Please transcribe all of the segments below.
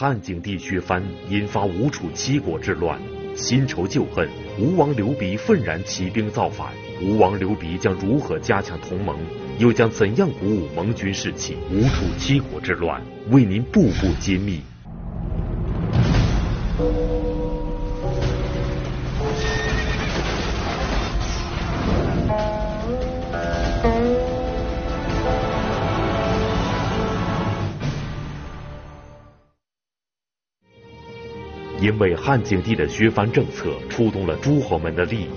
汉景帝削藩，引发吴楚七国之乱，新仇旧恨，吴王刘濞愤然起兵造反。吴王刘濞将如何加强同盟？又将怎样鼓舞盟军士气？吴楚七国之乱，为您步步揭秘。因为汉景帝的削藩政策触动了诸侯们的利益，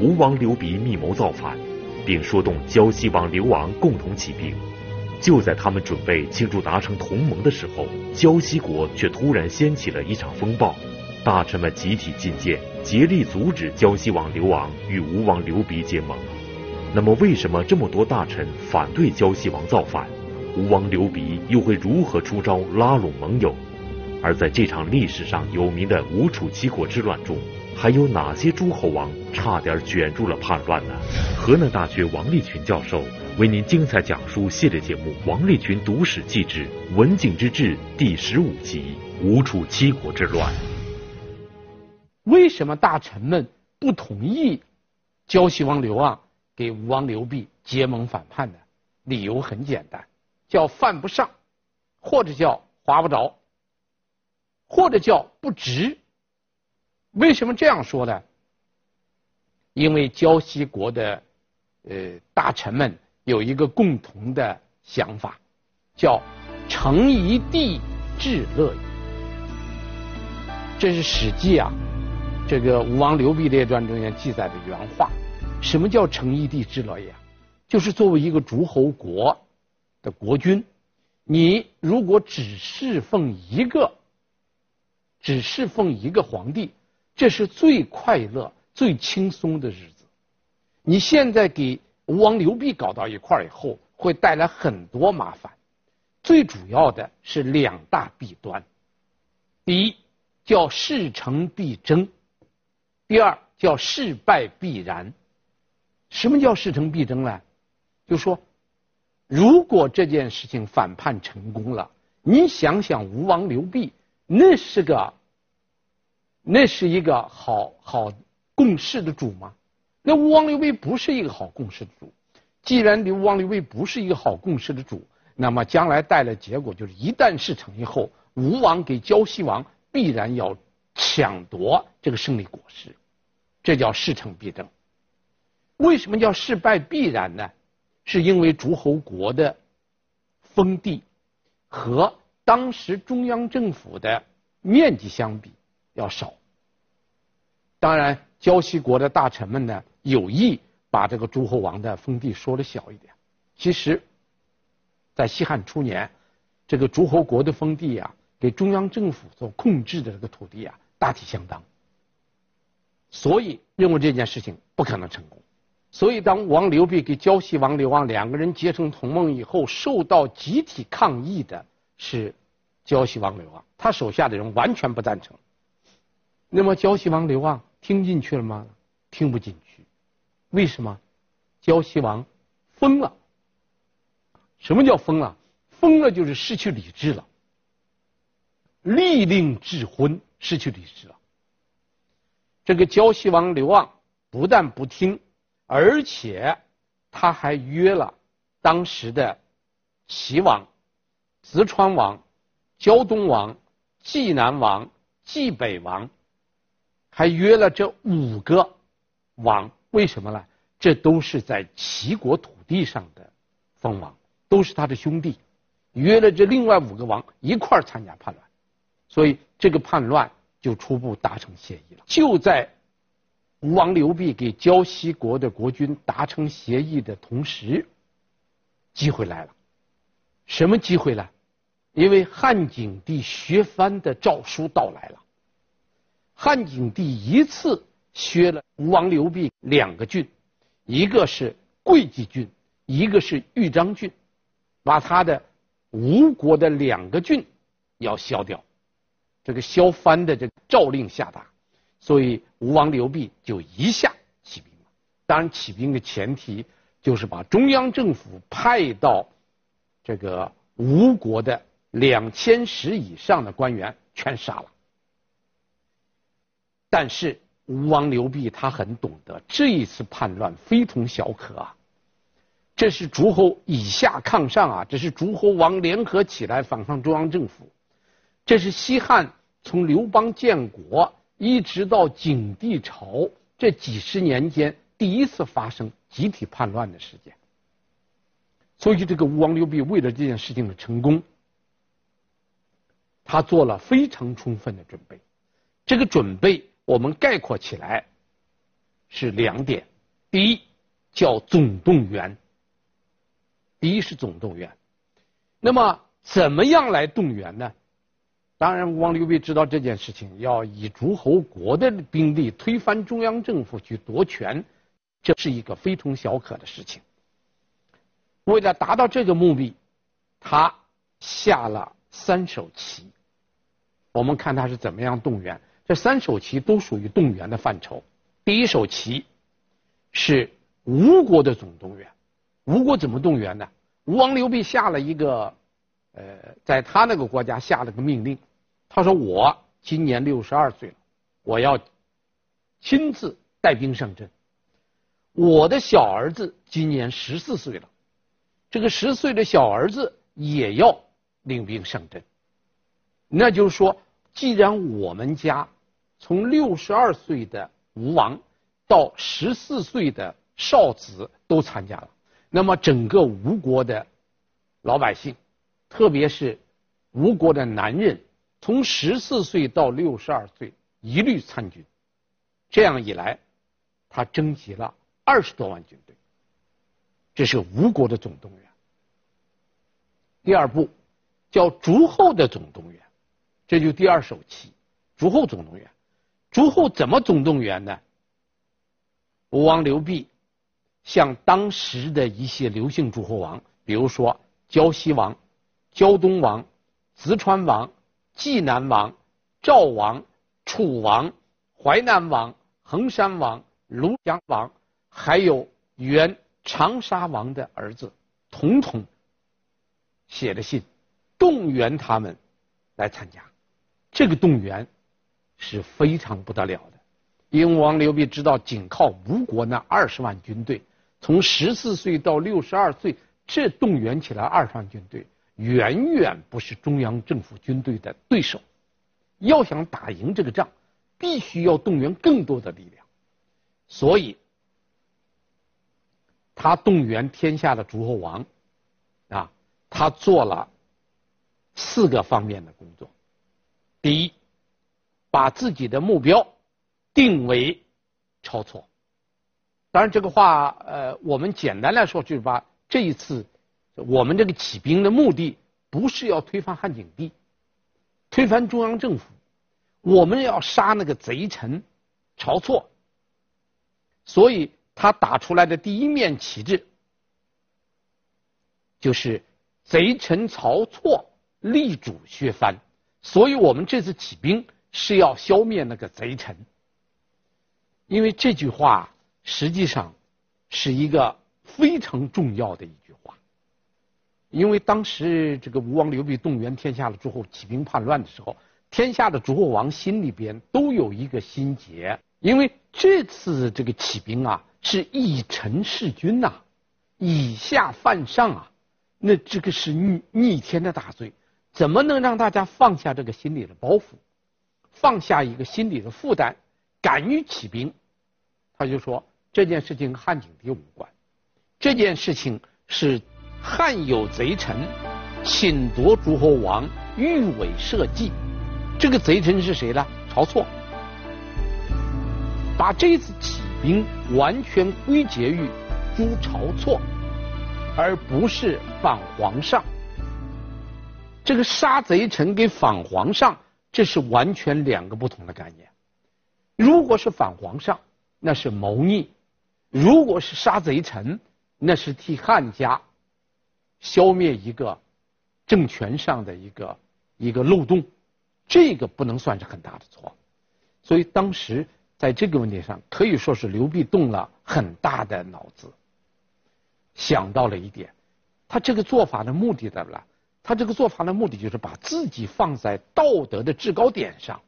吴王刘濞密谋造反，并说动胶西王刘昂共同起兵。就在他们准备庆祝达成同盟的时候，胶西国却突然掀起了一场风暴，大臣们集体进谏，竭力阻止胶西王刘昂与吴王刘濞结盟。那么，为什么这么多大臣反对胶西王造反？吴王刘濞又会如何出招拉拢盟友？而在这场历史上有名的吴楚七国之乱中，还有哪些诸侯王差点卷入了叛乱呢？河南大学王立群教授为您精彩讲述系列节目《王立群读史记之文景之治》第十五集《吴楚七国之乱》。为什么大臣们不同意胶西王刘昂给吴王刘濞结盟反叛呢？理由很简单，叫犯不上，或者叫划不着。或者叫不值，为什么这样说呢？因为胶西国的呃大臣们有一个共同的想法，叫“成一地治乐也”。这是《史记》啊，这个《吴王刘濞列传》中间记载的原话。什么叫“成一地治乐也”？就是作为一个诸侯国的国君，你如果只侍奉一个。只侍奉一个皇帝，这是最快乐、最轻松的日子。你现在给吴王刘濞搞到一块儿以后，会带来很多麻烦。最主要的是两大弊端：第一，叫事成必争；第二，叫事败必然。什么叫事成必争呢？就说，如果这件事情反叛成功了，你想想吴王刘濞。那是个，那是一个好好共事的主吗？那吴王刘濞不是一个好共事的主。既然吴王刘濞不是一个好共事的主，那么将来带来结果就是，一旦事成以后，吴王给胶西王必然要抢夺这个胜利果实，这叫事成必争。为什么叫事败必然呢？是因为诸侯国的封地和。当时中央政府的面积相比要少，当然胶西国的大臣们呢有意把这个诸侯王的封地缩的小一点。其实，在西汉初年，这个诸侯国的封地啊，给中央政府所控制的这个土地啊，大体相当。所以认为这件事情不可能成功。所以当王刘濞给胶西王刘昂两个人结成同盟以后，受到集体抗议的是。胶西王刘昂，他手下的人完全不赞成。那么胶西王刘旺听进去了吗？听不进去。为什么？胶西王疯了。什么叫疯了？疯了就是失去理智了。利令智昏，失去理智了。这个胶西王刘旺不但不听，而且他还约了当时的齐王、淄川王。胶东王、济南王、济北王，还约了这五个王，为什么呢？这都是在齐国土地上的封王，都是他的兄弟，约了这另外五个王一块儿参加叛乱，所以这个叛乱就初步达成协议了。就在吴王刘濞给胶西国的国君达成协议的同时，机会来了，什么机会呢？因为汉景帝削藩的诏书到来了，汉景帝一次削了吴王刘濞两个郡，一个是会稽郡，一个是豫章郡，把他的吴国的两个郡要削掉，这个削藩的这个诏令下达，所以吴王刘濞就一下起兵了。当然，起兵的前提就是把中央政府派到这个吴国的。两千石以上的官员全杀了。但是吴王刘濞他很懂得，这一次叛乱非同小可啊！这是诸侯以下抗上啊！这是诸侯王联合起来反抗中央政府。这是西汉从刘邦建国一直到景帝朝这几十年间第一次发生集体叛乱的事件。所以，这个吴王刘濞为了这件事情的成功，他做了非常充分的准备。这个准备。我们概括起来是两点：第一叫总动员，第一是总动员。那么怎么样来动员呢？当然，王刘备知道这件事情要以诸侯国的兵力推翻中央政府去夺权，这是一个非同小可的事情。为了达到这个目的，他下了三手棋。我们看他是怎么样动员。这三手棋都属于动员的范畴。第一手棋是吴国的总动员。吴国怎么动员呢？吴王刘濞下了一个，呃，在他那个国家下了个命令，他说：“我今年六十二岁了，我要亲自带兵上阵。我的小儿子今年十四岁了，这个十岁的小儿子也要领兵上阵。那就是说，既然我们家。”从六十二岁的吴王到十四岁的少子都参加了，那么整个吴国的老百姓，特别是吴国的男人，从十四岁到六十二岁一律参军。这样一来，他征集了二十多万军队，这是吴国的总动员。第二步叫诸侯的总动员，这就第二手棋，诸侯总动员。诸侯怎么总动员呢？吴王刘濞向当时的一些刘姓诸侯王，比如说胶西王、胶东王、淄川王、济南王、赵王、楚王、淮南王、衡山王、庐阳王，还有原长沙王的儿子，统统写了信，动员他们来参加。这个动员。是非常不得了的，因王刘濞知道，仅靠吴国那二十万军队，从十四岁到六十二岁，这动员起来二十万军队，远远不是中央政府军队的对手。要想打赢这个仗，必须要动员更多的力量。所以，他动员天下的诸侯王，啊，他做了四个方面的工作。第一。把自己的目标定为晁错。当然，这个话，呃，我们简单来说就是把这一次我们这个起兵的目的不是要推翻汉景帝，推翻中央政府，我们要杀那个贼臣晁错。所以他打出来的第一面旗帜就是贼臣晁错力主削藩。所以我们这次起兵。是要消灭那个贼臣，因为这句话实际上是一个非常重要的一句话。因为当时这个吴王刘濞动员天下的诸侯起兵叛乱的时候，天下的诸侯王心里边都有一个心结，因为这次这个起兵啊是以臣弑君呐，以下犯上啊，那这个是逆逆天的大罪，怎么能让大家放下这个心里的包袱？放下一个心理的负担，敢于起兵，他就说这件事情和汉景帝无关，这件事情是汉有贼臣侵夺诸侯王，欲为社稷。这个贼臣是谁呢？晁错。把这次起兵完全归结于诛晁错，而不是反皇上。这个杀贼臣给反皇上。这是完全两个不同的概念。如果是反皇上，那是谋逆；如果是杀贼臣，那是替汉家消灭一个政权上的一个一个漏洞。这个不能算是很大的错。所以当时在这个问题上，可以说是刘濞动了很大的脑子，想到了一点，他这个做法的目的在哪？他这个做法的目的就是把自己放在道德的制高点上。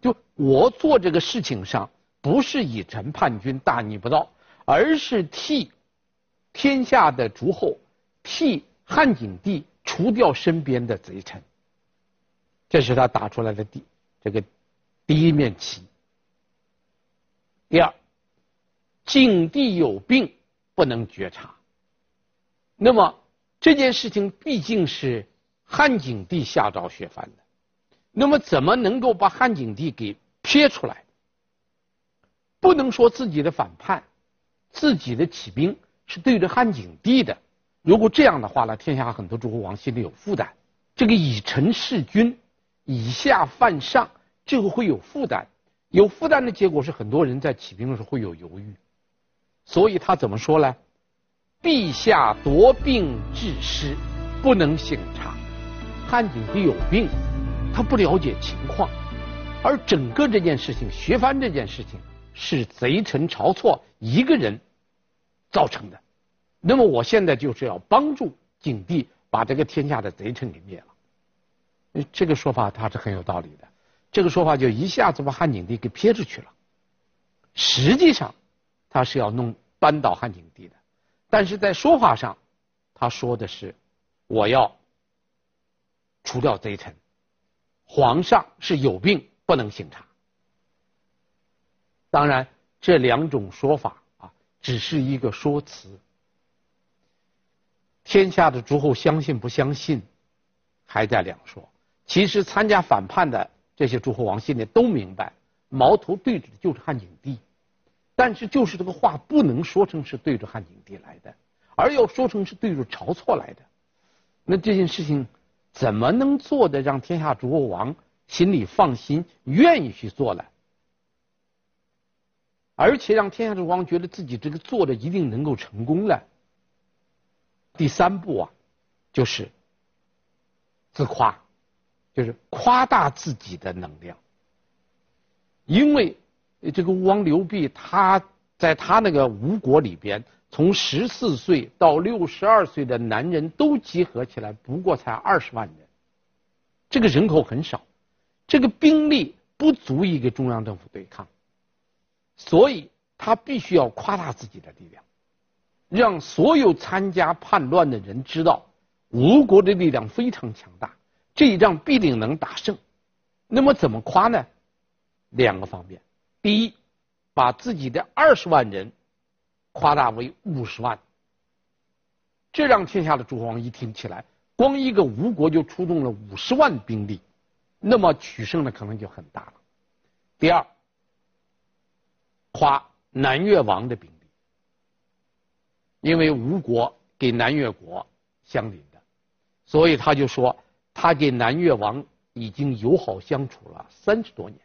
就我做这个事情上，不是以臣叛军大逆不道，而是替天下的诸侯，替汉景帝除掉身边的贼臣。这是他打出来的第这个第一面旗。第二，景帝有病不能觉察，那么这件事情毕竟是汉景帝下诏削藩的，那么怎么能够把汉景帝给撇出来？不能说自己的反叛，自己的起兵是对着汉景帝的。如果这样的话呢，天下很多诸侯王心里有负担。这个以臣弑君。以下犯上，这个会有负担，有负担的结果是很多人在起兵的时候会有犹豫，所以他怎么说呢？陛下夺病致失，不能省察。汉景帝有病，他不了解情况，而整个这件事情，削藩这件事情是贼臣晁错一个人造成的，那么我现在就是要帮助景帝把这个天下的贼臣给灭了。这个说法他是很有道理的，这个说法就一下子把汉景帝给撇出去了。实际上，他是要弄扳倒汉景帝的，但是在说法上，他说的是我要除掉贼臣，皇上是有病不能省察。当然，这两种说法啊，只是一个说辞。天下的诸侯相信不相信，还在两说。其实参加反叛的这些诸侯王心里都明白，矛头对着的就是汉景帝，但是就是这个话不能说成是对着汉景帝来的，而要说成是对着晁错来的。那这件事情怎么能做的让天下诸侯王心里放心，愿意去做呢？而且让天下诸侯王觉得自己这个做的一定能够成功了。第三步啊，就是自夸。就是夸大自己的能量，因为这个吴王刘濞，他在他那个吴国里边，从十四岁到六十二岁的男人都集合起来，不过才二十万人，这个人口很少，这个兵力不足以给中央政府对抗，所以他必须要夸大自己的力量，让所有参加叛乱的人知道，吴国的力量非常强大。这一仗必定能打胜，那么怎么夸呢？两个方面，第一，把自己的二十万人夸大为五十万，这让天下的诸侯王一听起来，光一个吴国就出动了五十万兵力，那么取胜的可能就很大了。第二，夸南越王的兵力，因为吴国给南越国相邻的，所以他就说。他给南越王已经友好相处了三十多年，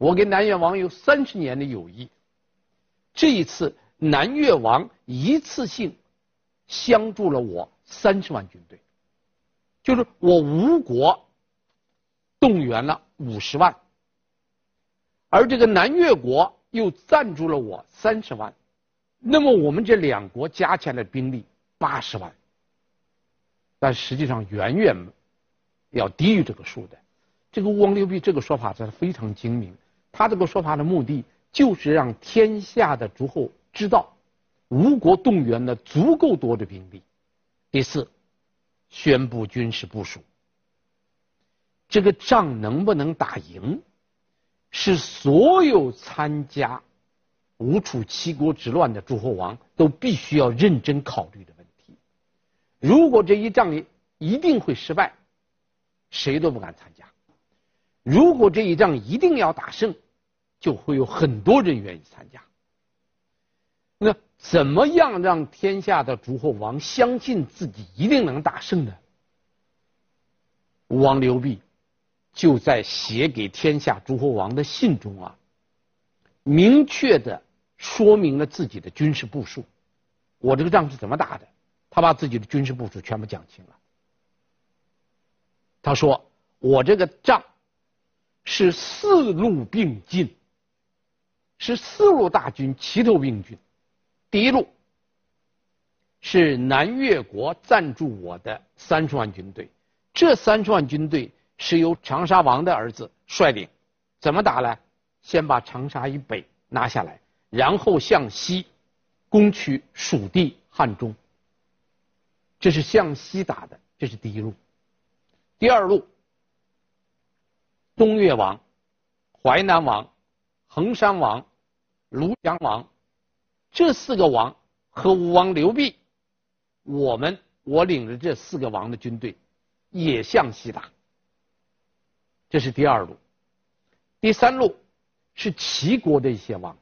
我跟南越王有三十年的友谊。这一次南越王一次性相助了我三十万军队，就是我吴国动员了五十万，而这个南越国又赞助了我三十万，那么我们这两国加起来的兵力八十万，但实际上远远。要低于这个数的，这个吴王刘濞这个说法是非常精明。他这个说法的目的就是让天下的诸侯知道，吴国动员了足够多的兵力。第四，宣布军事部署。这个仗能不能打赢，是所有参加吴楚七国之乱的诸侯王都必须要认真考虑的问题。如果这一仗一定会失败。谁都不敢参加。如果这一仗一定要打胜，就会有很多人愿意参加。那怎么样让天下的诸侯王相信自己一定能打胜呢？吴王刘濞就在写给天下诸侯王的信中啊，明确的说明了自己的军事部署。我这个仗是怎么打的？他把自己的军事部署全部讲清了。他说：“我这个仗是四路并进，是四路大军齐头并进。第一路是南越国赞助我的三十万军队，这三十万军队是由长沙王的儿子率领，怎么打呢？先把长沙以北拿下来，然后向西攻取蜀地汉中。这是向西打的，这是第一路。第二路，东越王、淮南王、衡山王、庐阳王这四个王和吴王刘濞，我们我领着这四个王的军队也向西打。这是第二路。第三路是齐国的一些王，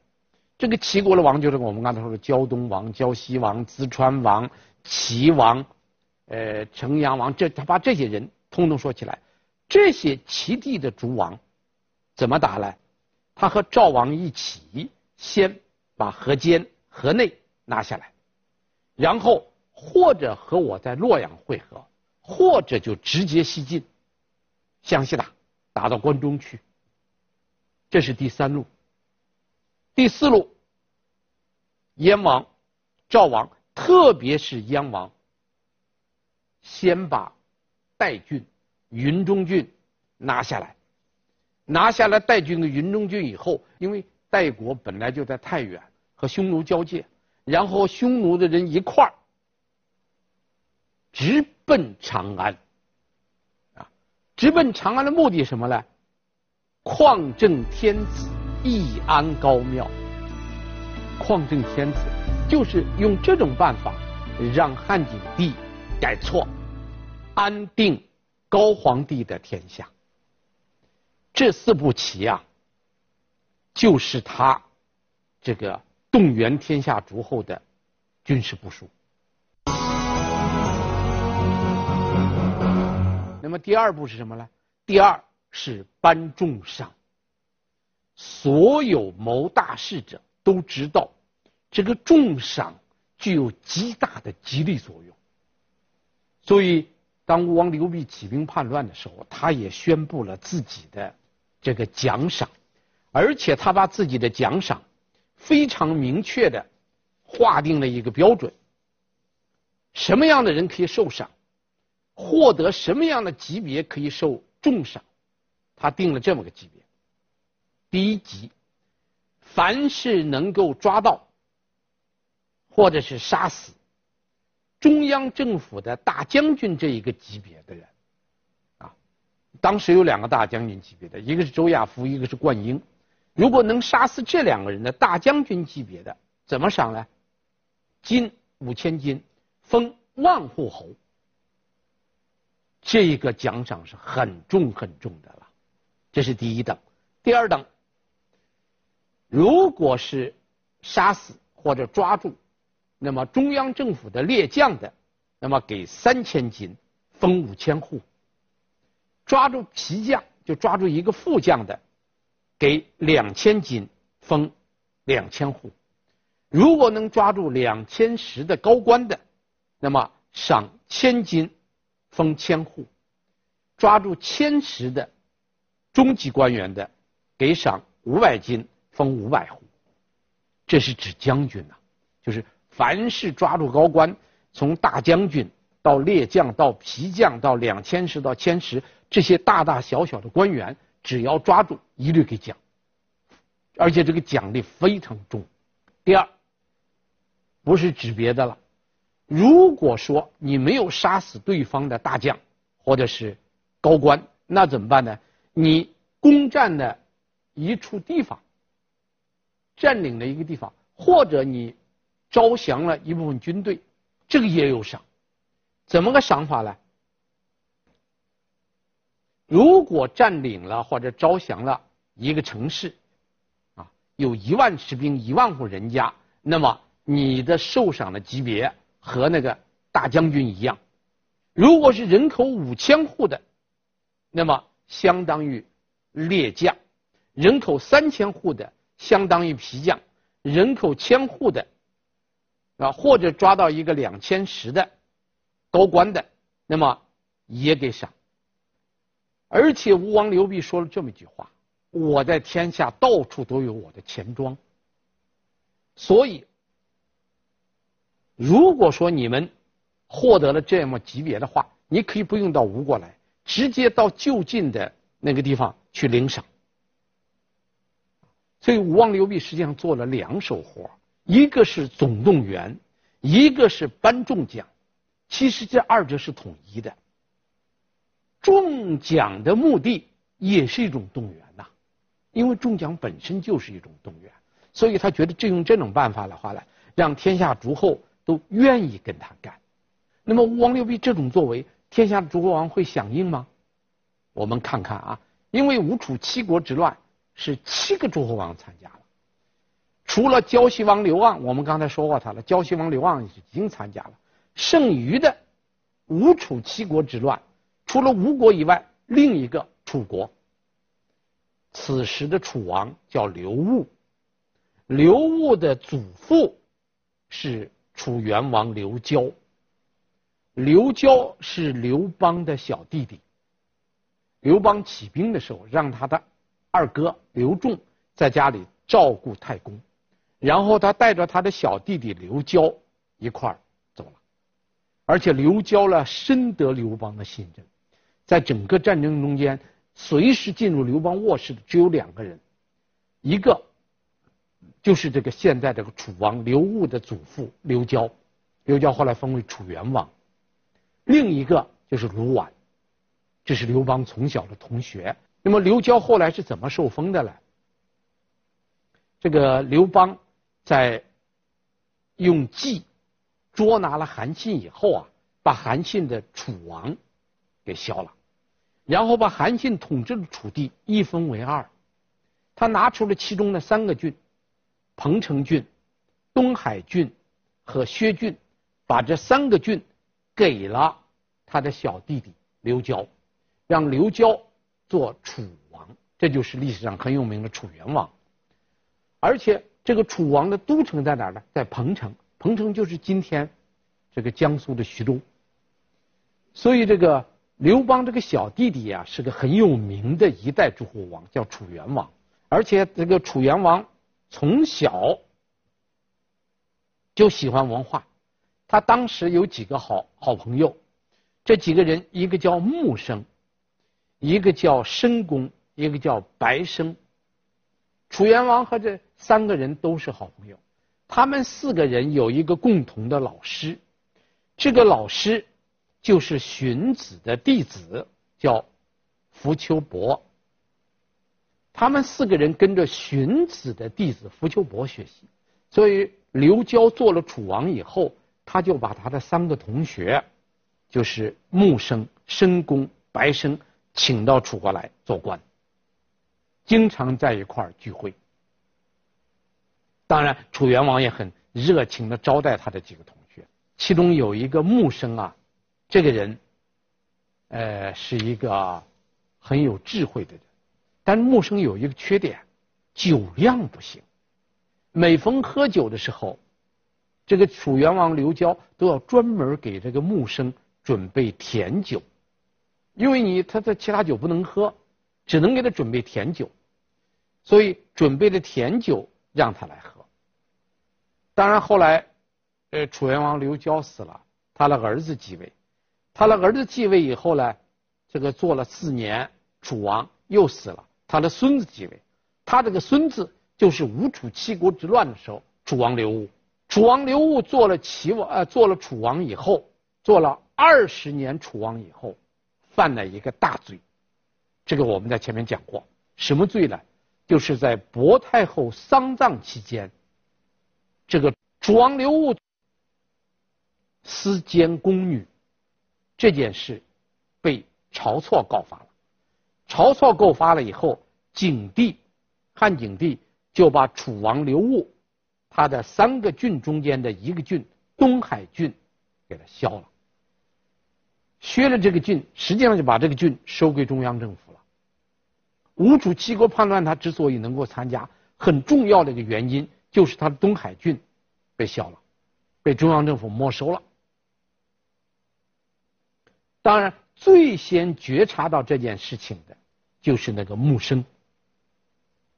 这个齐国的王就是我们刚才说的胶东王、胶西王、淄川王。齐王，呃，城阳王，这他把这些人通通说起来，这些齐地的诸王怎么打呢？他和赵王一起，先把河间、河内拿下来，然后或者和我在洛阳会合，或者就直接西进，向西打，打到关中去。这是第三路。第四路，燕王、赵王。特别是燕王，先把代郡、云中郡拿下来，拿下来代郡的云中郡以后，因为代国本来就在太原和匈奴交界，然后匈奴的人一块儿直奔长安，啊，直奔长安的目的什么呢？匡正天子，易安高庙。匡正天子。就是用这种办法，让汉景帝改错，安定高皇帝的天下。这四步棋啊，就是他这个动员天下诸侯的军事部署。那么第二步是什么呢？第二是颁重赏，所有谋大事者都知道。这个重赏具有极大的激励作用，所以当吴王刘濞起兵叛乱的时候，他也宣布了自己的这个奖赏，而且他把自己的奖赏非常明确的划定了一个标准：什么样的人可以受赏，获得什么样的级别可以受重赏，他定了这么个级别。第一级，凡是能够抓到。或者是杀死中央政府的大将军这一个级别的人，啊，当时有两个大将军级别的，一个是周亚夫，一个是灌婴。如果能杀死这两个人的大将军级别的，怎么赏呢？金五千金，封万户侯。这一个奖赏是很重很重的了，这是第一等。第二等，如果是杀死或者抓住。那么中央政府的列将的，那么给三千金，封五千户；抓住皮将，就抓住一个副将的，给两千金，封两千户；如果能抓住两千石的高官的，那么赏千金，封千户；抓住千石的中级官员的，给赏五百金，封五百户。这是指将军呐、啊，就是。凡是抓住高官，从大将军到列将到皮将到两千石到千石，这些大大小小的官员，只要抓住，一律给奖，而且这个奖励非常重。第二，不是指别的了，如果说你没有杀死对方的大将或者是高官，那怎么办呢？你攻占的一处地方，占领了一个地方，或者你。招降了一部分军队，这个也有赏。怎么个赏法呢？如果占领了或者招降了一个城市，啊，有一万士兵、一万户人家，那么你的受赏的级别和那个大将军一样。如果是人口五千户的，那么相当于列将；人口三千户的，相当于皮将；人口千户的。啊，或者抓到一个两千石的高官的，那么也给赏。而且吴王刘濞说了这么一句话：“我在天下到处都有我的钱庄。”所以如果说你们获得了这么级别的话，你可以不用到吴国来，直接到就近的那个地方去领赏。所以吴王刘濞实际上做了两手活，一个是总动员，一个是颁重奖。其实这二者是统一的。中奖的目的也是一种动员呐，因为中奖本身就是一种动员，所以他觉得这用这种办法的话呢，让天下诸侯都愿意跟他干。那么吴王刘濞这种作为，天下诸侯王会响应吗？我们看看啊，因为吴楚七国之乱是七个诸侯王参加了，除了胶西王刘盎，我们刚才说过他了，胶西王刘盎已经参加了，剩余的吴楚七国之乱。除了吴国以外，另一个楚国。此时的楚王叫刘戊，刘戊的祖父是楚元王刘交，刘交是刘邦的小弟弟。刘邦起兵的时候，让他的二哥刘仲在家里照顾太公，然后他带着他的小弟弟刘交一块儿走了，而且刘交呢深得刘邦的信任。在整个战争中间，随时进入刘邦卧室的只有两个人，一个就是这个现在这个楚王刘戊的祖父刘交，刘交后来封为楚元王；另一个就是卢绾，这是刘邦从小的同学。那么刘交后来是怎么受封的呢？这个刘邦在用计捉拿了韩信以后啊，把韩信的楚王给削了。然后把韩信统治的楚地一分为二，他拿出了其中的三个郡：彭城郡、东海郡和薛郡，把这三个郡给了他的小弟弟刘交，让刘交做楚王，这就是历史上很有名的楚元王。而且这个楚王的都城在哪儿呢？在彭城，彭城就是今天这个江苏的徐州。所以这个。刘邦这个小弟弟呀，是个很有名的一代诸侯王，叫楚元王。而且这个楚元王从小就喜欢文化，他当时有几个好好朋友，这几个人一个叫木生，一个叫申公，一个叫白生。楚元王和这三个人都是好朋友，他们四个人有一个共同的老师，这个老师。就是荀子的弟子，叫苻丘伯。他们四个人跟着荀子的弟子苻丘伯学习，所以刘交做了楚王以后，他就把他的三个同学，就是穆生、申公、白生，请到楚国来做官，经常在一块儿聚会。当然，楚元王也很热情的招待他的几个同学，其中有一个木生啊。这个人，呃，是一个很有智慧的人，但木生有一个缺点，酒量不行。每逢喝酒的时候，这个楚元王刘交都要专门给这个木生准备甜酒，因为你他的其他酒不能喝，只能给他准备甜酒，所以准备的甜酒让他来喝。当然后来，呃，楚元王刘交死了，他的儿子继位。他的儿子继位以后呢，这个做了四年楚王，又死了。他的孙子继位，他这个孙子就是吴楚七国之乱的时候，楚王刘戊。楚王刘戊做了齐王，呃，做了楚王以后，做了二十年楚王以后，犯了一个大罪。这个我们在前面讲过，什么罪呢？就是在薄太后丧葬期间，这个楚王刘戊私奸宫女。这件事被晁错告发了，晁错告发了以后，景帝汉景帝就把楚王刘戊他的三个郡中间的一个郡东海郡给他削了，削了这个郡，实际上就把这个郡收归中央政府了。吴楚七国叛乱，他之所以能够参加，很重要的一个原因就是他的东海郡被削了，被中央政府没收了。当然，最先觉察到这件事情的，就是那个穆生。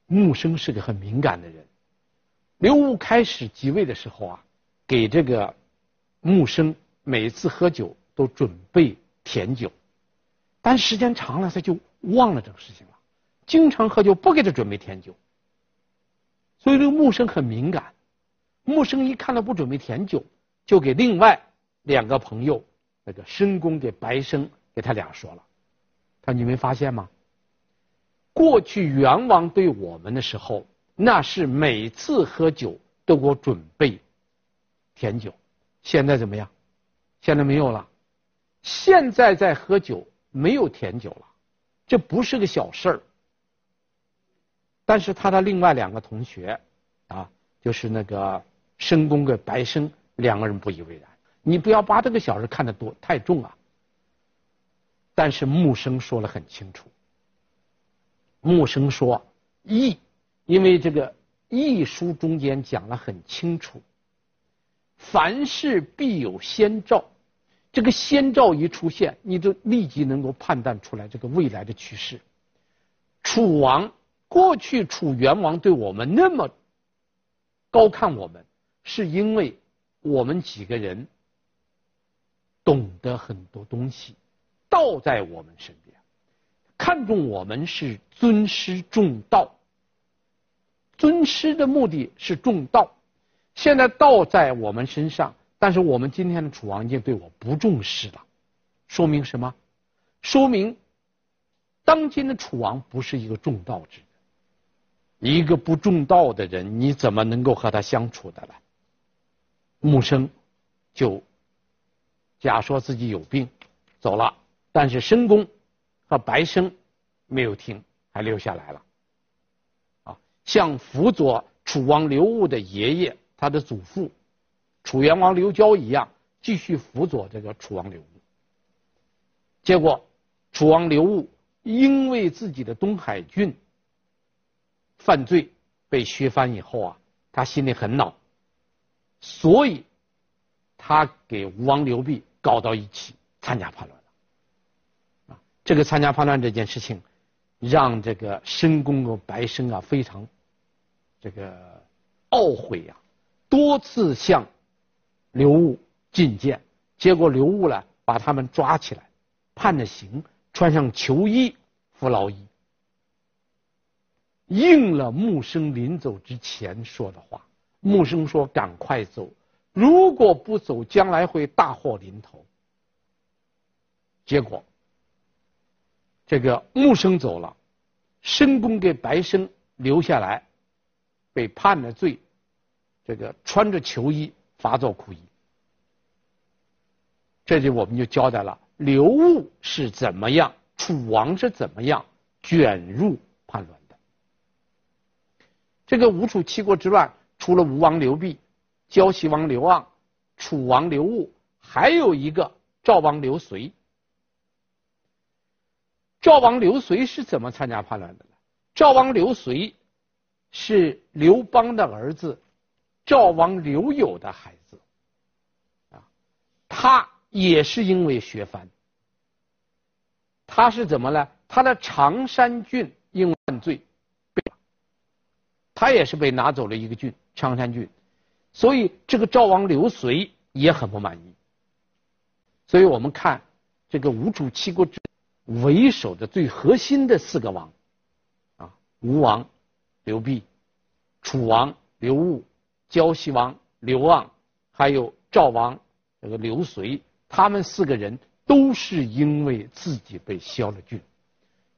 穆生是个很敏感的人。刘武开始即位的时候啊，给这个穆生每次喝酒都准备甜酒，但时间长了他就忘了这个事情了，经常喝酒不给他准备甜酒，所以这个木生很敏感。木生一看到不准备甜酒，就给另外两个朋友，那个申公给白生给他俩说了，他说你没发现吗？过去元王对我们的时候，那是每次喝酒都给我准备甜酒，现在怎么样？现在没有了。现在在喝酒没有甜酒了，这不是个小事儿。但是他的另外两个同学，啊，就是那个申公跟白生两个人不以为然。你不要把这个小事看得多太重啊。但是木生说得很清楚。木生说：“易，因为这个《易》书中间讲了很清楚，凡事必有先兆，这个先兆一出现，你就立即能够判断出来这个未来的趋势。楚王过去楚元王对我们那么高看我们，是因为我们几个人懂得很多东西，道在我们身边。”看重我们是尊师重道，尊师的目的是重道。现在道在我们身上，但是我们今天的楚王已经对我不重视了，说明什么？说明当今的楚王不是一个重道之人，一个不重道的人，你怎么能够和他相处的来？木生就假说自己有病走了，但是申公。和白生没有听，还留下来了。啊，像辅佐楚王刘戊的爷爷，他的祖父楚元王刘交一样，继续辅佐这个楚王刘戊。结果，楚王刘戊因为自己的东海郡犯罪被削藩以后啊，他心里很恼，所以他给吴王刘濞搞到一起参加叛乱了。这个参加叛乱这件事情，让这个申公和白生啊非常这个懊悔呀、啊，多次向刘戊进谏，结果刘戊呢把他们抓起来，判了刑，穿上囚衣，服劳役，应了穆生临走之前说的话。穆生说：“赶快走，如果不走，将来会大祸临头。”结果。这个木生走了，申公给白生留下来，被判了罪，这个穿着囚衣罚做苦役。这就我们就交代了刘戊是怎么样，楚王是怎么样卷入叛乱。这个吴楚七国之乱，除了吴王刘濞、胶西王刘盎、楚王刘戊，还有一个赵王刘随。赵王刘随是怎么参加叛乱的呢？赵王刘随是刘邦的儿子，赵王刘友的孩子，啊，他也是因为学藩，他是怎么呢？他的常山郡因犯罪，他也是被拿走了一个郡，常山郡，所以这个赵王刘随也很不满意，所以我们看这个吴楚七国之。为首的最核心的四个王，啊，吴王刘濞、楚王刘戊、胶西王刘盎，还有赵王这个刘随，他们四个人都是因为自己被削了郡，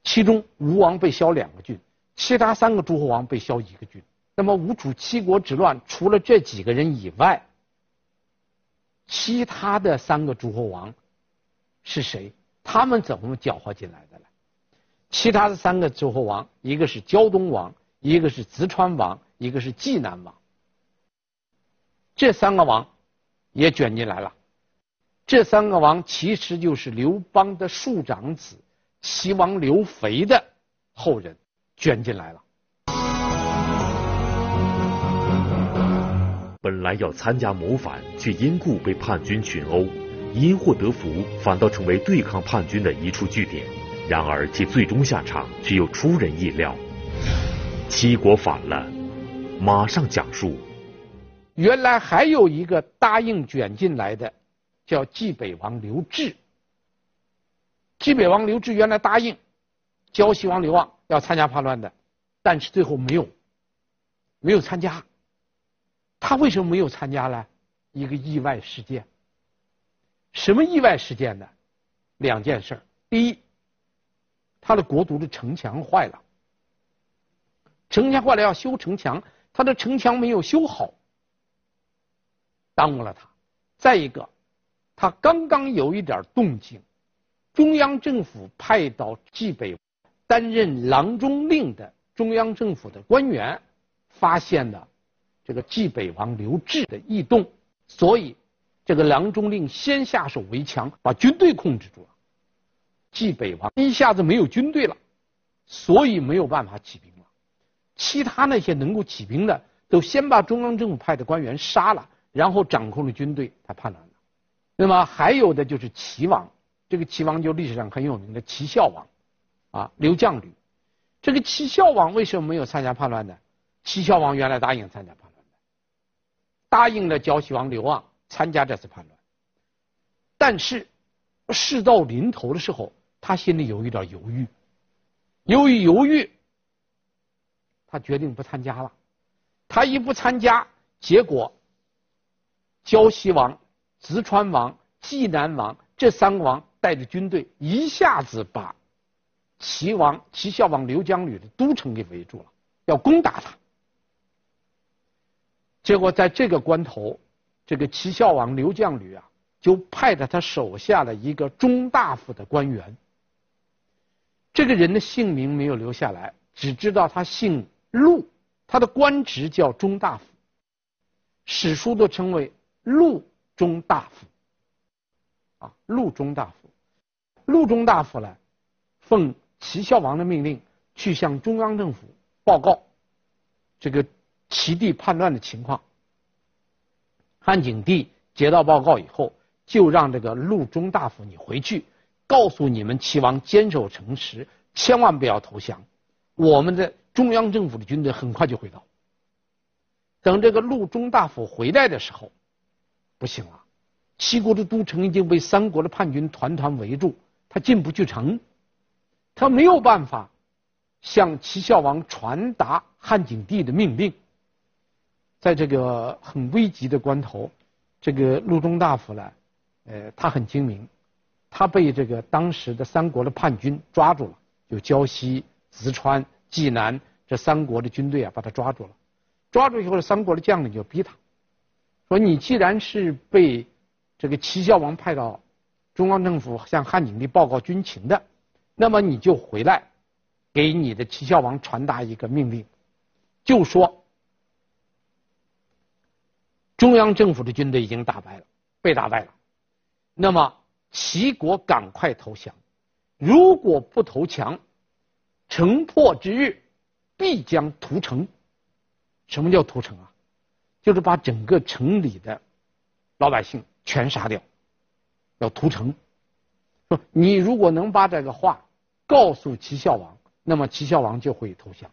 其中吴王被削两个郡，其他三个诸侯王被削一个郡。那么吴楚七国之乱，除了这几个人以外，其他的三个诸侯王是谁？他们怎么搅和进来的呢？其他的三个诸侯王，一个是胶东王，一个是淄川王，一个是济南王。这三个王也卷进来了。这三个王其实就是刘邦的庶长子齐王刘肥的后人，卷进来了。本来要参加谋反，却因故被叛军群殴。因祸得福，反倒成为对抗叛军的一处据点。然而其最终下场却又出人意料，七国反了。马上讲述。原来还有一个答应卷进来的，叫冀北王刘志。冀北王刘志原来答应胶西王刘旺要参加叛乱的，但是最后没有，没有参加。他为什么没有参加呢？一个意外事件。什么意外事件呢？两件事。第一，他的国都的城墙坏了，城墙坏了要修城墙，他的城墙没有修好。耽误了他。再一个，他刚刚有一点动静，中央政府派到冀北担任郎中令的中央政府的官员发现了这个济北王刘志的异动，所以这个郎中令先下手为强，把军队控制住了。济北王一下子没有军队了，所以没有办法起兵了。其他那些能够起兵的，都先把中央政府派的官员杀了。然后掌控了军队，他叛乱了。那么还有的就是齐王，这个齐王就历史上很有名的齐孝王，啊，刘将旅。这个齐孝王为什么没有参加叛乱呢？齐孝王原来答应参加叛乱的，答应了胶西王刘旺参加这次叛乱。但是事到临头的时候，他心里有一点犹豫，由于犹豫，他决定不参加了。他一不参加，结果。胶西王、淄川王、济南王这三个王带着军队，一下子把齐王、齐孝王刘将吕的都城给围住了，要攻打他。结果在这个关头，这个齐孝王刘将吕啊，就派了他手下的一个中大夫的官员。这个人的姓名没有留下来，只知道他姓陆，他的官职叫中大夫，史书都称为。陆中大夫，啊，陆中大夫，陆中大夫呢，奉齐孝王的命令去向中央政府报告这个齐地叛乱的情况。汉景帝接到报告以后，就让这个陆中大夫你回去，告诉你们齐王坚守城池，千万不要投降。我们的中央政府的军队很快就会到。等这个陆中大夫回来的时候。不行了，齐国的都城已经被三国的叛军团团围住，他进不去城，他没有办法向齐孝王传达汉景帝的命令。在这个很危急的关头，这个陆中大夫呢，呃，他很精明，他被这个当时的三国的叛军抓住了，就胶西、淄川、济南这三国的军队啊，把他抓住了。抓住以后，三国的将领就逼他。说你既然是被这个齐孝王派到中央政府向汉景帝报告军情的，那么你就回来，给你的齐孝王传达一个命令，就说中央政府的军队已经打败了，被打败了，那么齐国赶快投降，如果不投降，城破之日必将屠城。什么叫屠城啊？就是把整个城里的老百姓全杀掉，要屠城。说 你如果能把这个话告诉齐孝王，那么齐孝王就会投降。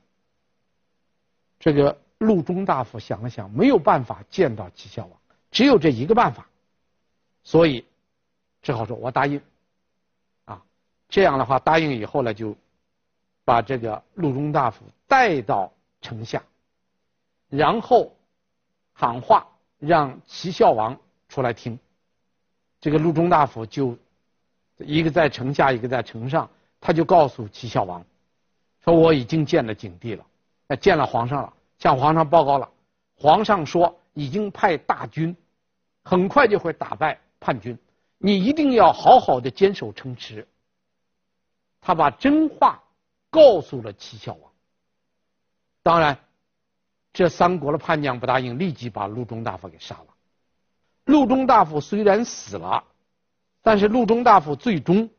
这个陆中大夫想了想，没有办法见到齐孝王，只有这一个办法，所以只好说我答应。啊，这样的话答应以后呢，就把这个陆中大夫带到城下，然后。喊话让齐孝王出来听，这个陆中大夫就一个在城下，一个在城上，他就告诉齐孝王说：“我已经见了景帝了，见了皇上了，向皇上报告了。皇上说已经派大军，很快就会打败叛军，你一定要好好的坚守城池。”他把真话告诉了齐孝王，当然。这三国的叛将不答应，立即把陆中大夫给杀了。陆中大夫虽然死了，但是陆中大夫最终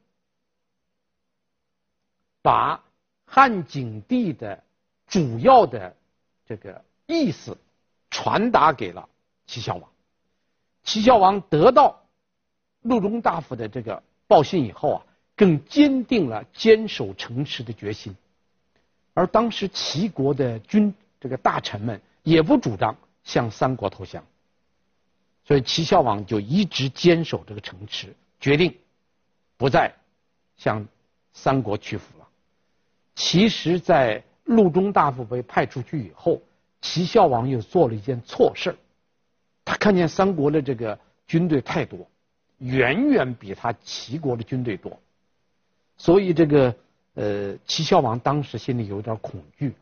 把汉景帝的主要的这个意思传达给了齐孝王。齐孝王得到陆中大夫的这个报信以后啊，更坚定了坚守城池的决心。而当时齐国的军。这个大臣们也不主张向三国投降。所以齐孝王就一直坚守这个城池，决定不再向三国屈服了。其实，在陆中大夫被派出去以后，齐孝王又做了一件错事，他看见三国的这个军队太多，远远比他齐国的军队多，所以这个呃齐孝王当时心里有点恐惧，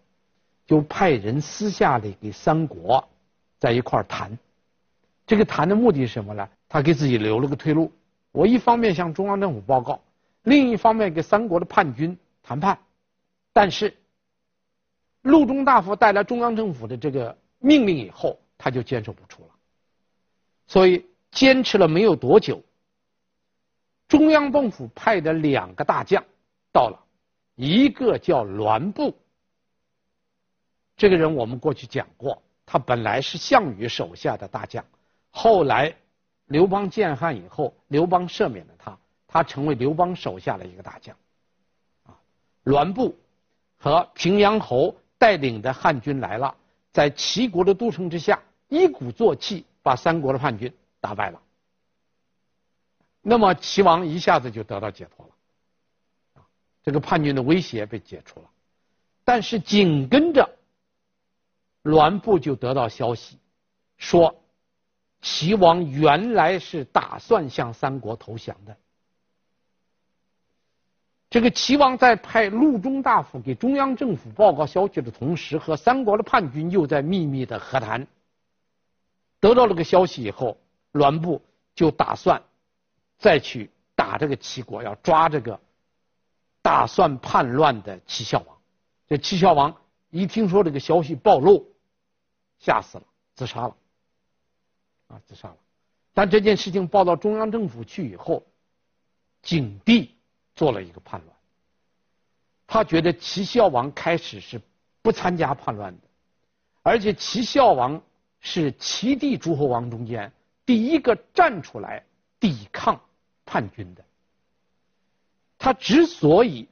就派人私下里给三国在一块谈。这个谈的目的是什么呢？他给自己留了个退路。我一方面向中央政府报告，另一方面给三国的叛军谈判。但是，陆中大夫带来中央政府的这个命令以后，他就坚守不住了。所以坚持了没有多久，中央政府派的两个大将到了，一个叫栾布。这个人我们过去讲过，他本来是项羽手下的大将。后来，刘邦建汉以后，刘邦赦免了他，他成为刘邦手下的一个大将。啊，栾布和平阳侯带领的汉军来了，在齐国的都城之下，一鼓作气把三国的叛军打败了。那么齐王一下子就得到解脱了，这个叛军的威胁被解除了。但是紧跟着，栾布就得到消息，说。齐王原来是打算向三国投降的。这个齐王在派陆中大夫给中央政府报告消息的同时，和三国的叛军又在秘密的和谈。得到了个消息以后，栾布就打算再去打这个齐国，要抓这个打算叛乱的齐孝王。这齐孝王一听说这个消息暴露，吓死了，自杀了。啊，自杀了。但这件事情报到中央政府去以后，景帝做了一个判断。他觉得齐孝王开始是不参加叛乱的，而且齐孝王是齐地诸侯王中间第一个站出来抵抗叛军的。他之所以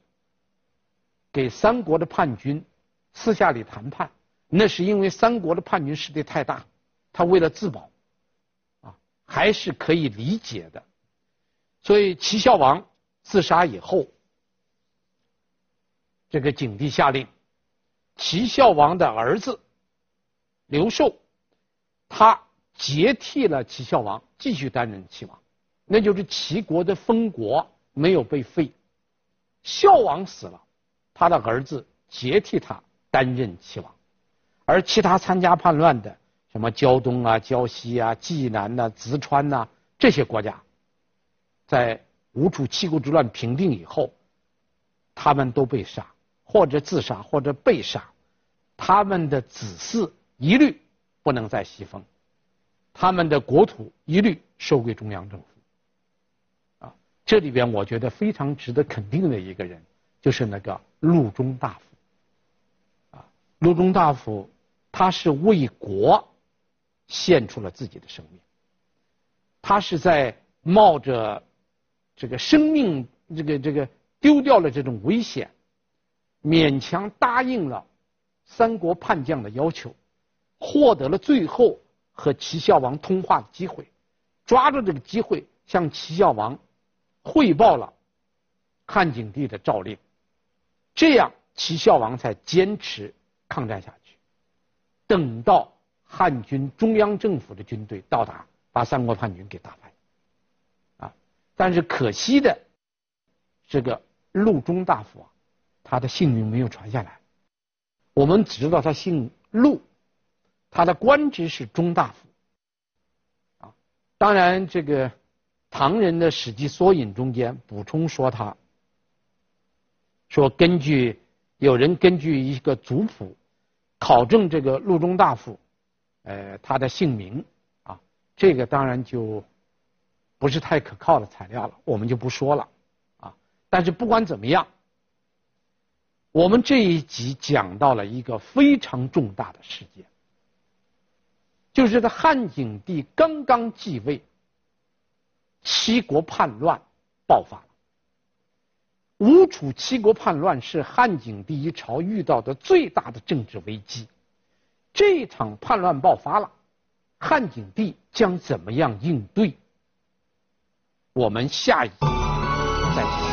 给三国的叛军私下里谈判，那是因为三国的叛军势力太大，他为了自保。还是可以理解的，所以齐孝王自杀以后，这个景帝下令，齐孝王的儿子刘寿，他接替了齐孝王，继续担任齐王，那就是齐国的封国没有被废，孝王死了，他的儿子接替他担任齐王，而其他参加叛乱的。什么胶东啊、胶西啊、济南呐、淄川呐、这些国家，在吴楚七国之乱平定以后，他们都被杀，或者自杀，或者被杀，他们的子嗣一律不能再西封，他们的国土一律收归中央政府。啊，这里边我觉得非常值得肯定的一个人，就是那个陆中大夫。陆中大夫，他是为国。献出了自己的生命，他是在冒着这个生命，这个这个丢掉了这种危险，勉强答应了三国叛将的要求，获得了最后和齐孝王通话的机会，抓住这个机会向齐孝王汇报了汉景帝的诏令，这样齐孝王才坚持抗战下去，等到。汉军中央政府的军队到达，把三国叛军给打败，啊！但是可惜的，这个陆中大夫啊，他的姓名没有传下来。我们只知道他姓陆，他的官职是中大夫，啊！当然，这个唐人的《史记索引》中间补充说他，说根据有人根据一个族谱考证这个陆中大夫。呃，他的姓名啊，这个当然就不是太可靠的材料了，我们就不说了啊。但是不管怎么样，我们这一集讲到了一个非常重大的事件，就是在汉景帝刚刚继位，七国叛乱爆发了。吴楚七国叛乱是汉景帝一朝遇到的最大的政治危机。这场叛乱爆发了，汉景帝将怎么样应对？我们下一集再见。